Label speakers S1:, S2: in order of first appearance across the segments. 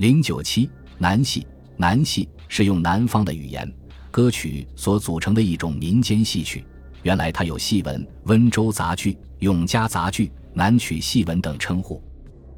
S1: 零九七南戏，南戏是用南方的语言歌曲所组成的一种民间戏曲。原来它有戏文、温州杂剧、永嘉杂剧、南曲戏文等称呼。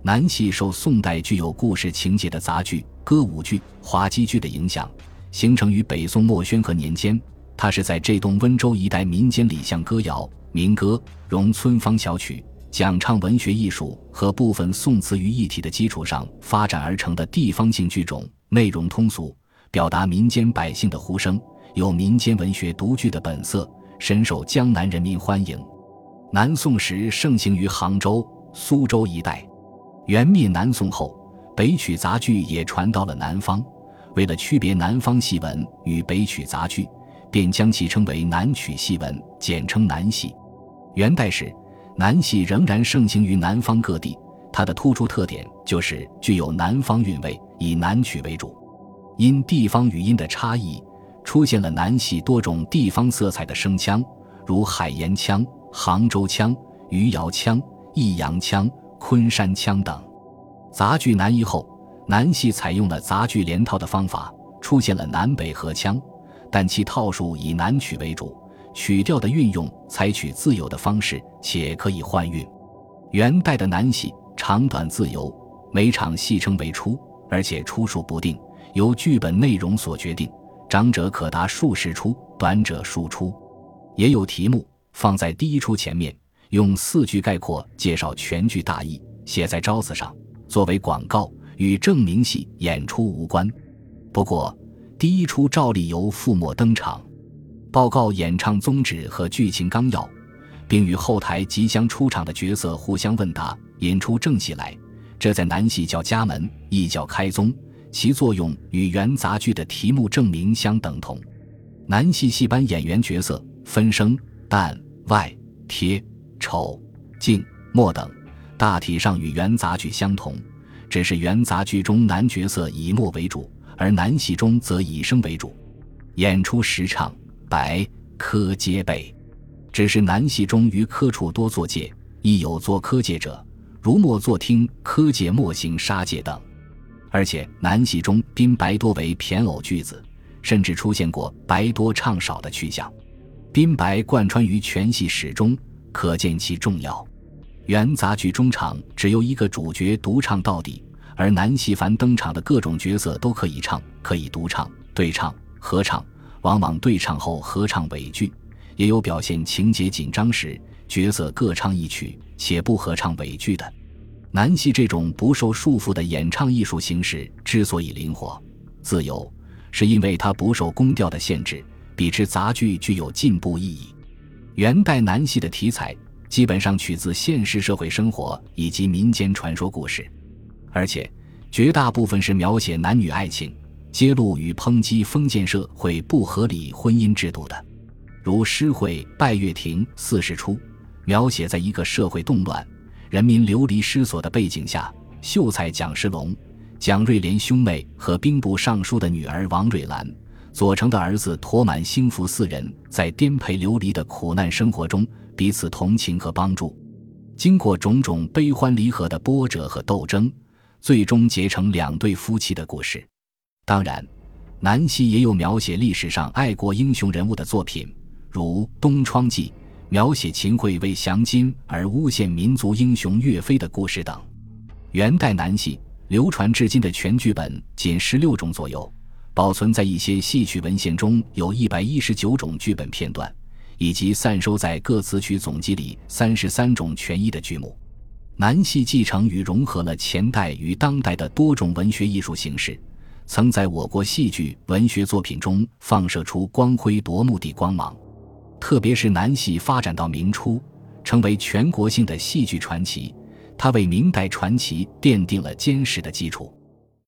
S1: 南戏受宋代具有故事情节的杂剧、歌舞剧、滑稽剧的影响，形成于北宋末宣和年间。它是在这东温州一带民间礼象歌谣、民歌、融村方小曲。讲唱文学艺术和部分宋词于一体的基础上发展而成的地方性剧种，内容通俗，表达民间百姓的呼声，有民间文学独具的本色，深受江南人民欢迎。南宋时盛行于杭州、苏州一带。元灭南宋后，北曲杂剧也传到了南方。为了区别南方戏文与北曲杂剧，便将其称为南曲戏文，简称南戏。元代时。南戏仍然盛行于南方各地，它的突出特点就是具有南方韵味，以南曲为主。因地方语音的差异，出现了南戏多种地方色彩的声腔，如海盐腔、杭州腔、余姚腔、益阳腔、昆山腔等。杂剧南移后，南戏采用了杂剧连套的方法，出现了南北合腔，但其套数以南曲为主。曲调的运用采取自由的方式，且可以换韵。元代的南戏长短自由，每场戏称为出，而且出数不定，由剧本内容所决定，长者可达数十出，短者数出。也有题目放在第一出前面，用四句概括介绍全剧大意，写在招子上，作为广告，与正名戏演出无关。不过，第一出照例由覆墨登场。报告演唱宗旨和剧情纲要，并与后台即将出场的角色互相问答，引出正戏来。这在南戏叫家门，亦叫开宗，其作用与原杂剧的题目证明相等同。南戏戏班演员角色分声、旦、外、贴、丑、净、末等，大体上与原杂剧相同，只是原杂剧中男角色以末为主，而南戏中则以声为主。演出时唱。白科皆备，只是南戏中于科处多作界，亦有作科界者，如莫作听科界莫行杀界等。而且南戏中宾白多为骈偶句子，甚至出现过白多唱少的趋向。宾白贯穿于全戏始终，可见其重要。原杂剧中场只由一个主角独唱到底，而南戏凡登场的各种角色都可以唱，可以独唱、对唱、合唱。往往对唱后合唱尾句，也有表现情节紧张时角色各唱一曲且不合唱尾句的。南戏这种不受束缚的演唱艺术形式之所以灵活、自由，是因为它不受宫调的限制，比之杂剧具有进步意义。元代南戏的题材基本上取自现实社会生活以及民间传说故事，而且绝大部分是描写男女爱情。揭露与抨击封建社会不合理婚姻制度的，如《诗会·拜月亭四十出》，描写在一个社会动乱、人民流离失所的背景下，秀才蒋世龙、蒋瑞莲兄妹和兵部尚书的女儿王瑞兰、左丞的儿子驮满兴福四人在颠沛流离的苦难生活中彼此同情和帮助，经过种种悲欢离合的波折和斗争，最终结成两对夫妻的故事。当然，南戏也有描写历史上爱国英雄人物的作品，如《东窗记》，描写秦桧为降金而诬陷民族英雄岳飞的故事等。元代南戏流传至今的全剧本仅十六种左右，保存在一些戏曲文献中有一百一十九种剧本片段，以及散收在各词曲总集里三十三种全译的剧目。南戏继承与融合了前代与当代的多种文学艺术形式。曾在我国戏剧文学作品中放射出光辉夺目的光芒，特别是南戏发展到明初，成为全国性的戏剧传奇，它为明代传奇奠定了坚实的基础。